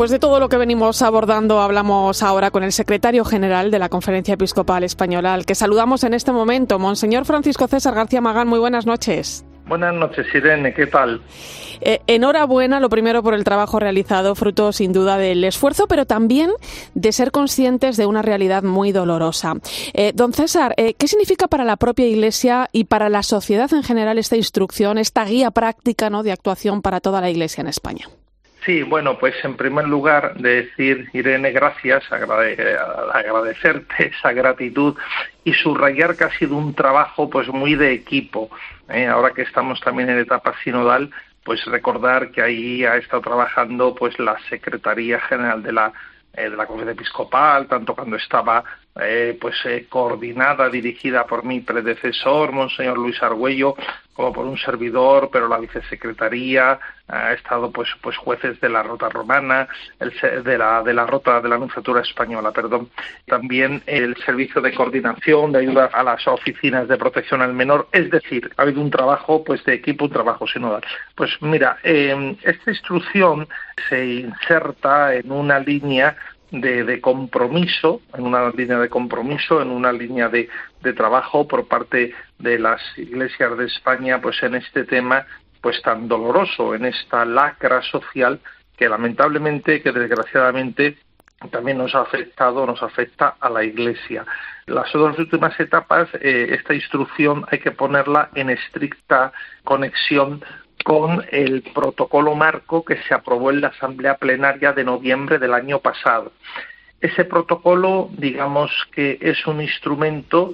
Pues de todo lo que venimos abordando hablamos ahora con el secretario general de la Conferencia Episcopal Española, al que saludamos en este momento, Monseñor Francisco César García Magán. Muy buenas noches. Buenas noches, Irene, ¿qué tal? Eh, enhorabuena, lo primero, por el trabajo realizado, fruto sin duda del esfuerzo, pero también de ser conscientes de una realidad muy dolorosa. Eh, don César, eh, ¿qué significa para la propia Iglesia y para la sociedad en general esta instrucción, esta guía práctica ¿no? de actuación para toda la Iglesia en España? Sí, bueno, pues en primer lugar decir, Irene, gracias, agradecerte esa gratitud y subrayar que ha sido un trabajo pues muy de equipo. ¿eh? Ahora que estamos también en etapa sinodal, pues recordar que ahí ha estado trabajando pues la Secretaría General de la eh, de la Conferencia Episcopal, tanto cuando estaba eh, pues eh, coordinada, dirigida por mi predecesor, Monseñor Luis Argüello, como por un servidor, pero la vicesecretaría ha estado pues pues jueces de la Rota Romana, el, de la de la Rota de la Anunciatura Española, perdón, también el servicio de coordinación, de ayuda a las oficinas de protección al menor, es decir, ha habido un trabajo pues de equipo, un trabajo sinodal. Pues mira, esta instrucción se inserta en una línea de, compromiso, en una línea de compromiso, en una línea de, de, trabajo por parte de las iglesias de España, pues en este tema, pues tan doloroso, en esta lacra social que lamentablemente, que desgraciadamente también nos ha afectado, nos afecta a la Iglesia. Las dos últimas etapas, eh, esta instrucción hay que ponerla en estricta conexión con el protocolo marco que se aprobó en la Asamblea Plenaria de noviembre del año pasado. Ese protocolo, digamos que es un instrumento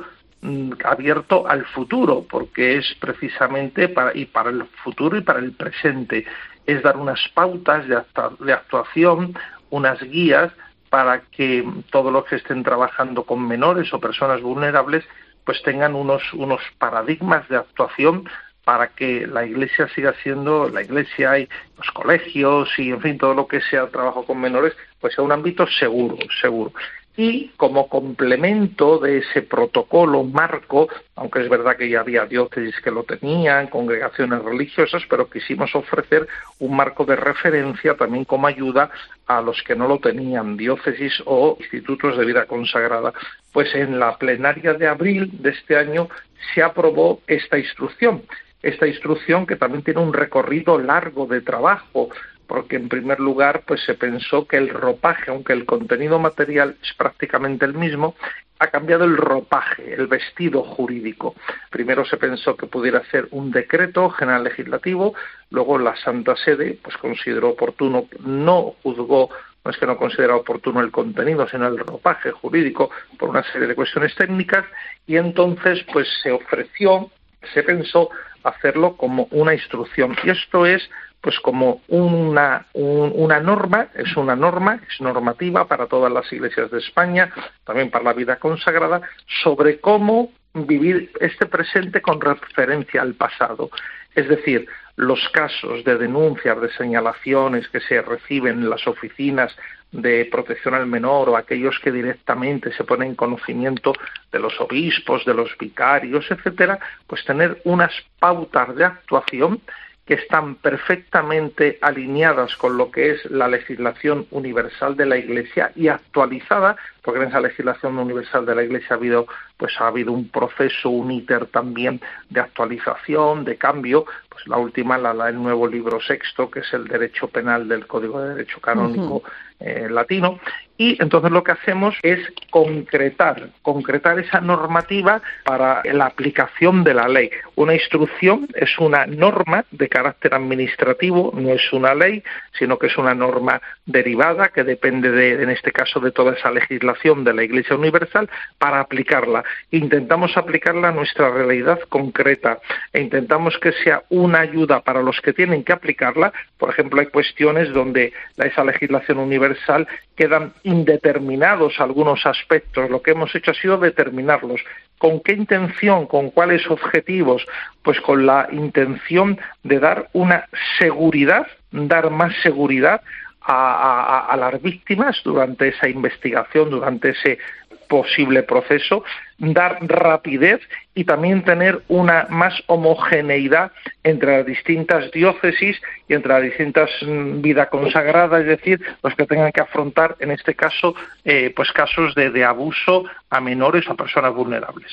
abierto al futuro, porque es precisamente para, y para el futuro y para el presente. Es dar unas pautas de, de actuación, unas guías para que todos los que estén trabajando con menores o personas vulnerables pues tengan unos, unos paradigmas de actuación para que la iglesia siga siendo la iglesia y los colegios y en fin todo lo que sea trabajo con menores pues sea un ámbito seguro seguro y como complemento de ese protocolo marco, aunque es verdad que ya había diócesis que lo tenían, congregaciones religiosas, pero quisimos ofrecer un marco de referencia también como ayuda a los que no lo tenían, diócesis o institutos de vida consagrada. Pues en la plenaria de abril de este año se aprobó esta instrucción esta instrucción que también tiene un recorrido largo de trabajo porque en primer lugar pues se pensó que el ropaje, aunque el contenido material es prácticamente el mismo, ha cambiado el ropaje, el vestido jurídico. Primero se pensó que pudiera ser un decreto general legislativo, luego la Santa Sede pues consideró oportuno, no juzgó no es que no considera oportuno el contenido, sino el ropaje jurídico por una serie de cuestiones técnicas y entonces pues se ofreció, se pensó hacerlo como una instrucción. Y esto es pues como una, una norma, es una norma, es normativa para todas las iglesias de España, también para la vida consagrada, sobre cómo vivir este presente con referencia al pasado. Es decir, los casos de denuncias, de señalaciones que se reciben en las oficinas de protección al menor o aquellos que directamente se ponen en conocimiento de los obispos, de los vicarios, etcétera, pues tener unas pautas de actuación que están perfectamente alineadas con lo que es la legislación universal de la Iglesia y actualizada, porque en esa legislación universal de la Iglesia ha habido, pues ha habido un proceso, un íter también de actualización, de cambio, pues la última, la, el nuevo libro sexto, que es el derecho penal del Código de Derecho Canónico eh, latino, y entonces lo que hacemos es concretar, concretar esa normativa para la aplicación de la ley. Una instrucción es una norma de carácter administrativo, no es una ley, sino que es una norma derivada que depende de, en este caso, de toda esa legislación de la Iglesia Universal para aplicarla. Intentamos aplicarla a nuestra realidad concreta e intentamos que sea una ayuda para los que tienen que aplicarla. Por ejemplo, hay cuestiones donde esa legislación universal quedan indeterminados algunos aspectos. Lo que hemos hecho ha sido determinarlos. ¿Con qué intención? ¿Con cuáles objetivos? Pues con la intención de dar una seguridad, dar más seguridad a, las víctimas durante esa investigación, durante ese posible proceso, dar rapidez y también tener una más homogeneidad entre las distintas diócesis y entre las distintas mm, vida consagrada, es decir, los que tengan que afrontar, en este caso, eh, pues casos de, abuso a menores o a personas vulnerables.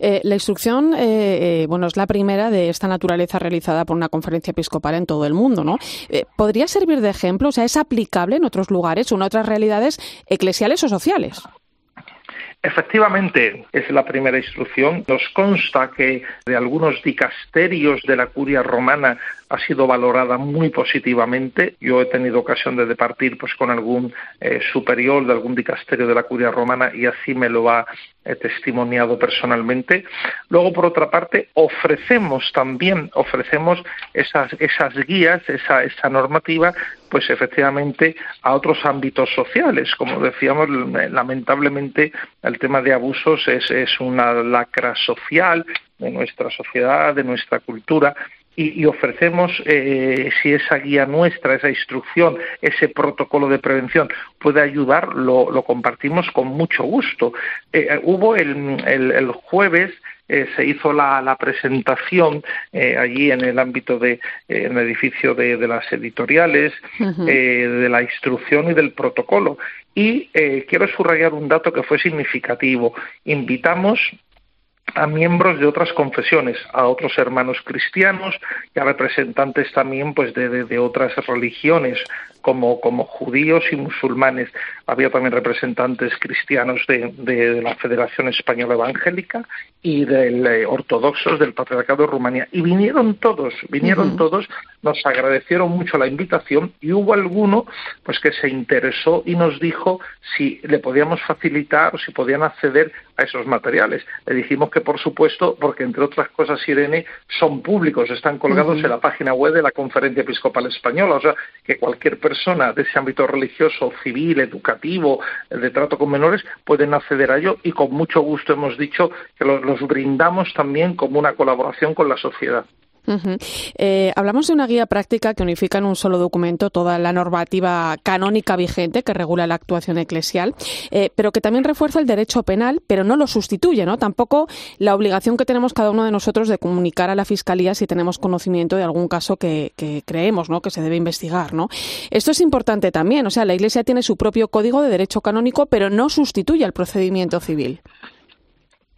Eh, la instrucción, eh, bueno, es la primera de esta naturaleza realizada por una conferencia episcopal en todo el mundo, ¿no? ¿Podría servir de ejemplo? O sea, ¿es aplicable en otros lugares o en otras realidades eclesiales o sociales? Efectivamente, es la primera instrucción. Nos consta que de algunos dicasterios de la curia romana ha sido valorada muy positivamente. Yo he tenido ocasión de departir pues, con algún eh, superior de algún dicasterio de la curia romana y así me lo ha eh, testimoniado personalmente. Luego, por otra parte, ofrecemos también, ofrecemos esas, esas guías, esa, esa normativa, pues efectivamente a otros ámbitos sociales. Como decíamos, lamentablemente el tema de abusos es, es una lacra social de nuestra sociedad, de nuestra cultura, y, ofrecemos, eh, si esa guía nuestra, esa instrucción, ese protocolo de prevención puede ayudar, lo, lo compartimos con mucho gusto. Eh, eh, hubo el, el, jueves se hizo la, la presentación allí en el ámbito de en el edificio de, de las editoriales de la instrucción y del protocolo. Y quiero subrayar un dato que fue significativo. Invitamos a miembros de otras confesiones, a otros hermanos cristianos y a representantes también pues de, de, de otras religiones como, como judíos y musulmanes. Había también representantes cristianos de, de la Federación Española Evangélica y del eh, ortodoxos del Patriarcado de Rumanía. Y vinieron todos, vinieron todos, nos agradecieron mucho la invitación y hubo alguno pues que se interesó y nos dijo si le podíamos facilitar o si podían acceder a esos materiales. Le dijimos que por supuesto, porque entre otras cosas, Irene, son públicos, están colgados en la página web de la Conferencia Episcopal Española, o sea, que cualquier persona de ese ámbito religioso, civil, educativo, de trato con menores, pueden acceder a ello y con mucho gusto hemos dicho que los, brindamos también como una colaboración con la sociedad. Eh, hablamos de una guía práctica que unifica en un solo documento toda la normativa canónica vigente que regula la actuación eclesial, eh, pero que también refuerza el derecho penal, pero no lo sustituye, ¿no? Tampoco la obligación que tenemos cada uno de nosotros de comunicar a la Fiscalía si tenemos conocimiento de algún caso que, creemos, ¿no? Que se debe investigar, ¿no? Esto es importante también, o sea, la Iglesia tiene su propio código de derecho canónico, pero no sustituye al procedimiento civil.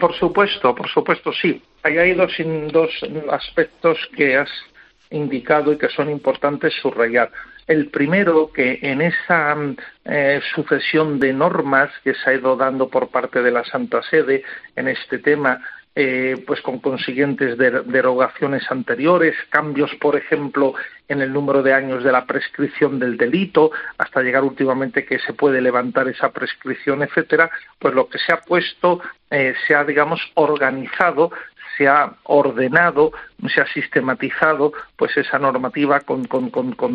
Por supuesto, por supuesto, sí. hay dos, dos aspectos que has indicado y que son importantes subrayar. El primero, que en esa eh, sucesión de normas que se ha ido dando por parte de la Santa Sede en este tema, eh, pues con consiguientes derogaciones anteriores, cambios, por ejemplo, en el número de años de la prescripción del delito, hasta llegar últimamente que se puede levantar esa prescripción, etcétera, pues lo que se ha puesto, eh, se ha, digamos, organizado se ha ordenado, se ha sistematizado pues esa normativa con,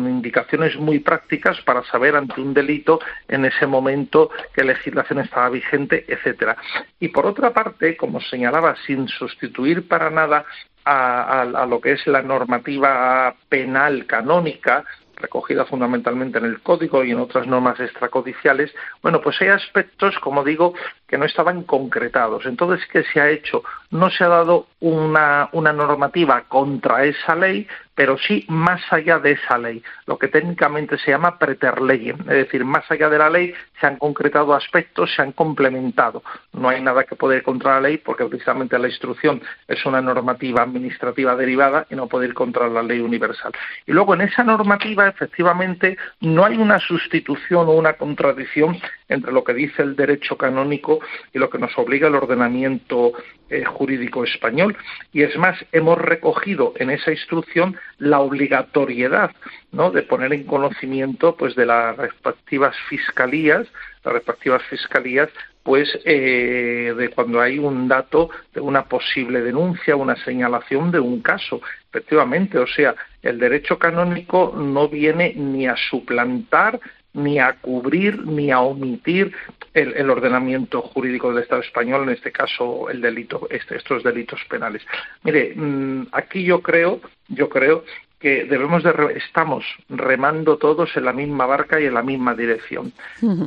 indicaciones muy prácticas para saber ante un delito en ese momento qué legislación estaba vigente, etcétera. Y por otra parte, como señalaba, sin sustituir para nada a, lo que es la normativa penal canónica, recogida fundamentalmente en el código y en otras normas extracodiciales, bueno, pues hay aspectos, como digo, que no estaban concretados. Entonces, ¿qué se ha hecho? No se ha dado una, una normativa contra esa ley, pero sí más allá de esa ley, lo que técnicamente se llama preterley, es decir, más allá de la ley se han concretado aspectos, se han complementado. No hay nada que pueda ir contra la ley porque precisamente la instrucción es una normativa administrativa derivada y no puede ir contra la ley universal. Y luego en esa normativa efectivamente no hay una sustitución o una contradicción entre lo que dice el derecho canónico y lo que nos obliga el ordenamiento eh, jurídico español. Y es más, hemos recogido en esa instrucción la obligatoriedad ¿no? de poner en conocimiento pues, de las respectivas fiscalías, las respectivas fiscalías pues eh, de cuando hay un dato de una posible denuncia, una señalación de un caso. Efectivamente, o sea, el derecho canónico no viene ni a suplantar ni a cubrir ni a omitir el, ordenamiento jurídico del Estado español, en este caso el delito, este, estos delitos penales. Mire, mm, aquí yo creo, yo creo que debemos de estamos remando todos en la misma barca y en la misma dirección.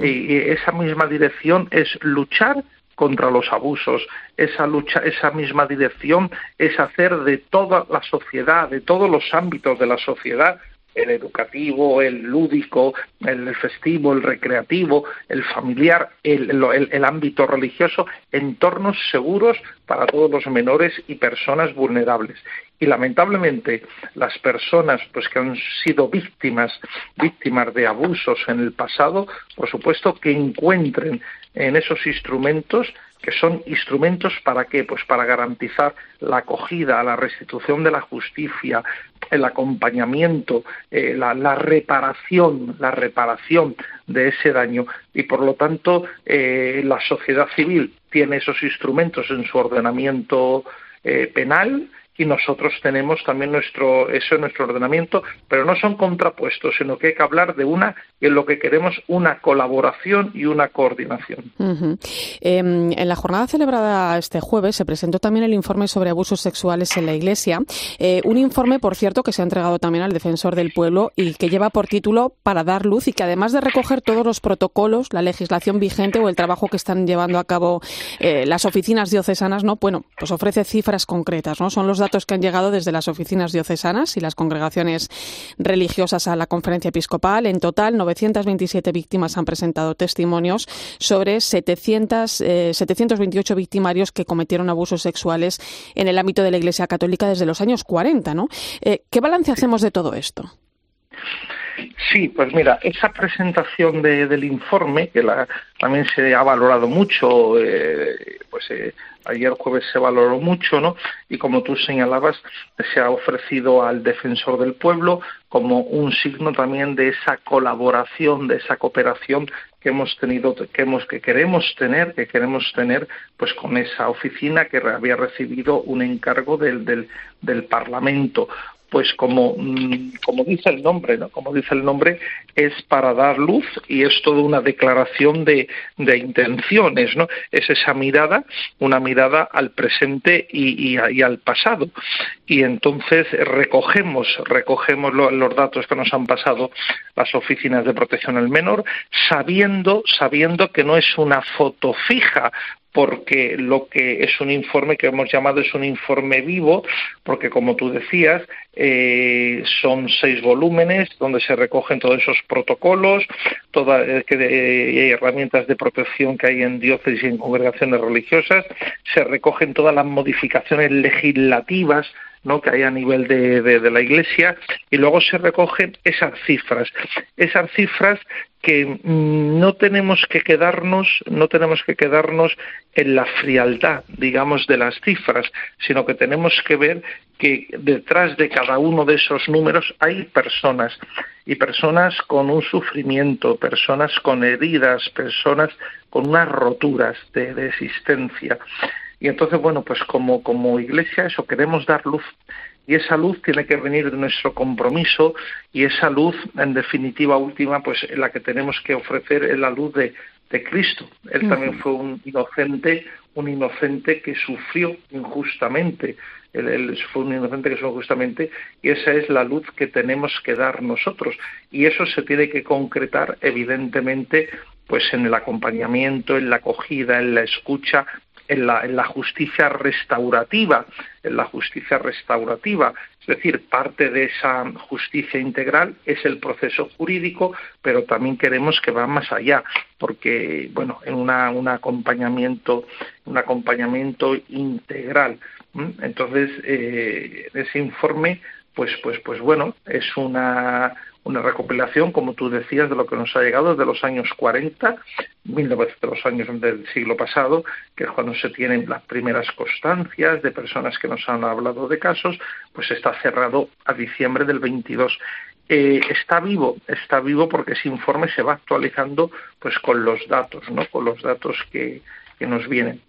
y, esa misma dirección es luchar contra los abusos. Esa lucha, esa misma dirección es hacer de toda la sociedad, de todos los ámbitos de la sociedad, el educativo, el lúdico, el festivo, el recreativo, el familiar, el, ámbito religioso, entornos seguros para todos los menores y personas vulnerables. Y lamentablemente las personas pues que han sido víctimas, víctimas de abusos en el pasado, por supuesto que encuentren en esos instrumentos que son instrumentos para qué? Pues para garantizar la acogida, la restitución de la justicia, el acompañamiento, eh, la, reparación, la reparación de ese daño. Y por lo tanto eh, la sociedad civil tiene esos instrumentos en su ordenamiento eh, penal y nosotros tenemos también nuestro eso en nuestro ordenamiento, pero no son contrapuestos, sino que hay que hablar de una en lo que queremos una colaboración y una coordinación. Em, en la jornada celebrada este jueves se presentó también el informe sobre abusos sexuales en la Iglesia, eh, un informe, por cierto, que se ha entregado también al defensor del pueblo y que lleva por título para dar luz y que además de recoger todos los protocolos, la legislación vigente o el trabajo que están llevando a cabo eh, las oficinas diocesanas, no, bueno, pues ofrece cifras concretas, no, son los datos que han llegado desde las oficinas diocesanas y las congregaciones religiosas a la conferencia episcopal. En total, 927 víctimas han presentado testimonios sobre 700, 728 eh, victimarios que cometieron abusos sexuales en el ámbito de la Iglesia Católica desde los años 40. ¿no? Eh, ¿Qué balance hacemos de todo esto? Sí, pues mira, esa presentación del informe, que la, también se ha valorado mucho, eh, pues eh, ayer jueves se valoró mucho, ¿no? Y como tú señalabas, se ha ofrecido al defensor del pueblo como un signo también de esa colaboración, de esa cooperación que hemos tenido, que hemos, que queremos tener, que queremos tener, pues con esa oficina que había recibido un encargo del, del, del Parlamento pues como, mm, como dice el nombre, ¿no? Como dice el nombre, es para dar luz y es toda una declaración de, intenciones, ¿no? Es esa mirada, una mirada al presente y, y, al pasado. Y entonces recogemos, recogemos los datos que nos han pasado las oficinas de protección al menor, sabiendo, sabiendo que no es una foto fija, porque lo que es un informe que hemos llamado es un informe vivo, porque como tú decías, eh, son seis volúmenes donde se recogen todos esos protocolos, todas eh, eh, herramientas de protección que hay en diócesis y en congregaciones religiosas, se recogen todas las modificaciones legislativas ¿no? que hay a nivel de, de, la Iglesia y luego se recogen esas cifras, esas cifras que mm, no tenemos que quedarnos, no tenemos que quedarnos en la frialdad, digamos, de las cifras, sino que tenemos que ver que detrás de cada uno de esos números hay personas y personas con un sufrimiento, personas con heridas, personas con unas roturas de, de existencia. Y entonces, bueno, pues como, como iglesia eso queremos dar luz y esa luz tiene que venir de nuestro compromiso y esa luz, en definitiva última, pues la que tenemos que ofrecer es la luz de, de Cristo. Él también fue un inocente, un inocente que sufrió injustamente. Él, él, fue un inocente que sufrió injustamente y esa es la luz que tenemos que dar nosotros. Y eso se tiene que concretar, evidentemente, pues en el acompañamiento, en la acogida, en la escucha, en la, en la justicia restaurativa, en la justicia restaurativa, es decir, parte de esa justicia integral es el proceso jurídico, pero también queremos que va más allá, porque bueno, en una, un acompañamiento, un acompañamiento integral. Entonces, eh, ese informe, pues, pues, pues bueno, es una una recopilación, como tú decías, de lo que nos ha llegado desde los años 40, de los años del siglo pasado, que es cuando se tienen las primeras constancias de personas que nos han hablado de casos, pues está cerrado a diciembre del 22. Eh, está vivo, está vivo porque ese informe se va actualizando pues con los datos, ¿no? Con los datos que, que nos vienen.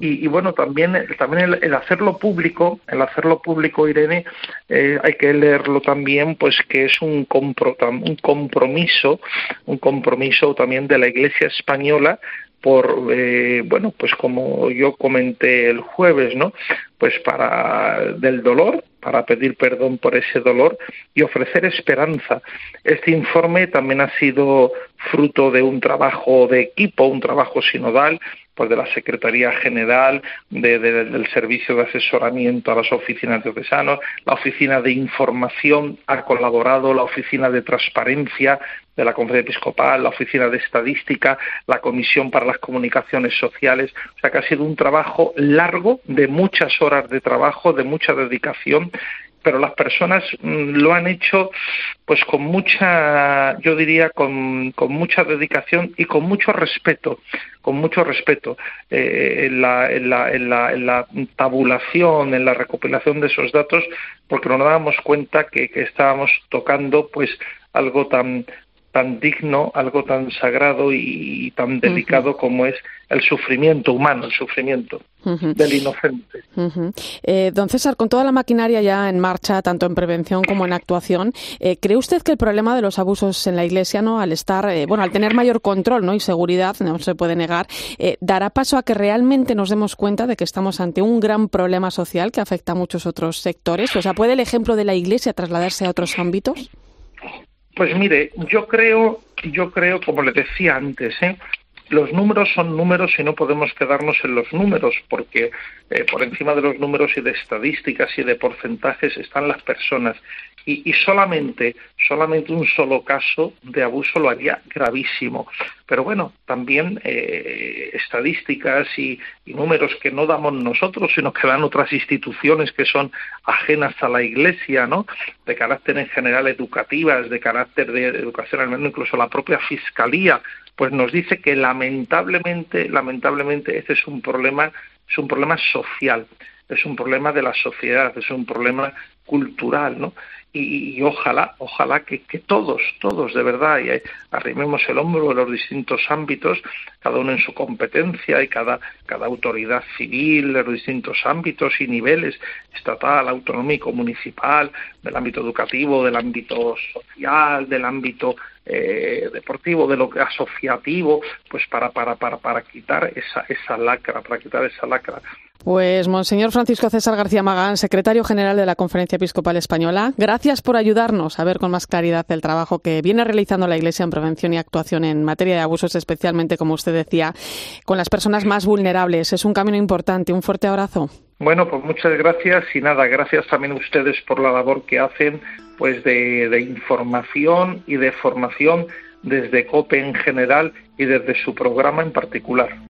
y, bueno, también, también el, hacerlo público, el hacerlo público, Irene, eh, hay que leerlo también, pues que es un, un compromiso, un compromiso también de la Iglesia española por eh, bueno pues como yo comenté el jueves no pues para del dolor para pedir perdón por ese dolor y ofrecer esperanza. Este informe también ha sido fruto de un trabajo de equipo, un trabajo sinodal, pues de la Secretaría General, del Servicio de Asesoramiento a las oficinas de diocesanos, la Oficina de Información ha colaborado, la Oficina de Transparencia de la Conferencia Episcopal, la Oficina de Estadística, la Comisión para las Comunicaciones Sociales. O sea que ha sido un trabajo largo, de muchas horas de trabajo, de mucha dedicación pero las personas mm, lo han hecho pues con mucha, yo diría, con, con mucha dedicación y con mucho respeto, con mucho respeto. Eh, en, la, en, la, en, la, en, la, tabulación, en la recopilación de esos datos, porque nos dábamos cuenta que, que estábamos tocando pues algo tan tan digno, algo tan sagrado y tan delicado como es el sufrimiento humano, el sufrimiento del inocente. eh, don César, con toda la maquinaria ya en marcha, tanto en prevención como en actuación, eh, ¿cree usted que el problema de los abusos en la Iglesia, no, al estar, eh, bueno, al tener mayor control, no, y seguridad, no se puede negar, eh, dará paso a que realmente nos demos cuenta de que estamos ante un gran problema social que afecta a muchos otros sectores? O sea, ¿puede el ejemplo de la Iglesia trasladarse a otros ámbitos? Pues mire, yo creo, yo creo, como le decía antes, ¿eh? Los números son números y no podemos quedarnos en los números, porque eh, por encima de los números y de estadísticas y de porcentajes están las personas. Y, solamente, solamente un solo caso de abuso lo haría gravísimo. Pero bueno, también eh, estadísticas y, números que no damos nosotros, sino que dan otras instituciones que son ajenas a la Iglesia, ¿no? De carácter en general educativas, de carácter de educación, al menos incluso la propia Fiscalía pues nos dice que lamentablemente, lamentablemente este es un problema, es un problema social, es un problema de la sociedad, es un problema cultural, ¿no? Y, ojalá, ojalá que, todos, todos de verdad, y arrimemos el hombro en los distintos ámbitos, cada uno en su competencia y cada, cada autoridad civil en los distintos ámbitos y niveles, estatal, autonómico, municipal, del ámbito educativo, del ámbito social, del ámbito eh, deportivo, de lo asociativo, pues para, para, para, para quitar esa, esa lacra, para quitar esa lacra. Pues Monseñor Francisco César García Magán, secretario general de la Conferencia Episcopal Española, gracias por ayudarnos a ver con más claridad el trabajo que viene realizando la Iglesia en prevención y actuación en materia de abusos, especialmente, como usted decía, con las personas más vulnerables. Es un camino importante. Un fuerte abrazo. Bueno, pues muchas gracias y nada, gracias también a ustedes por la labor que hacen pues de, de información y de formación desde COPE en general y desde su programa en particular.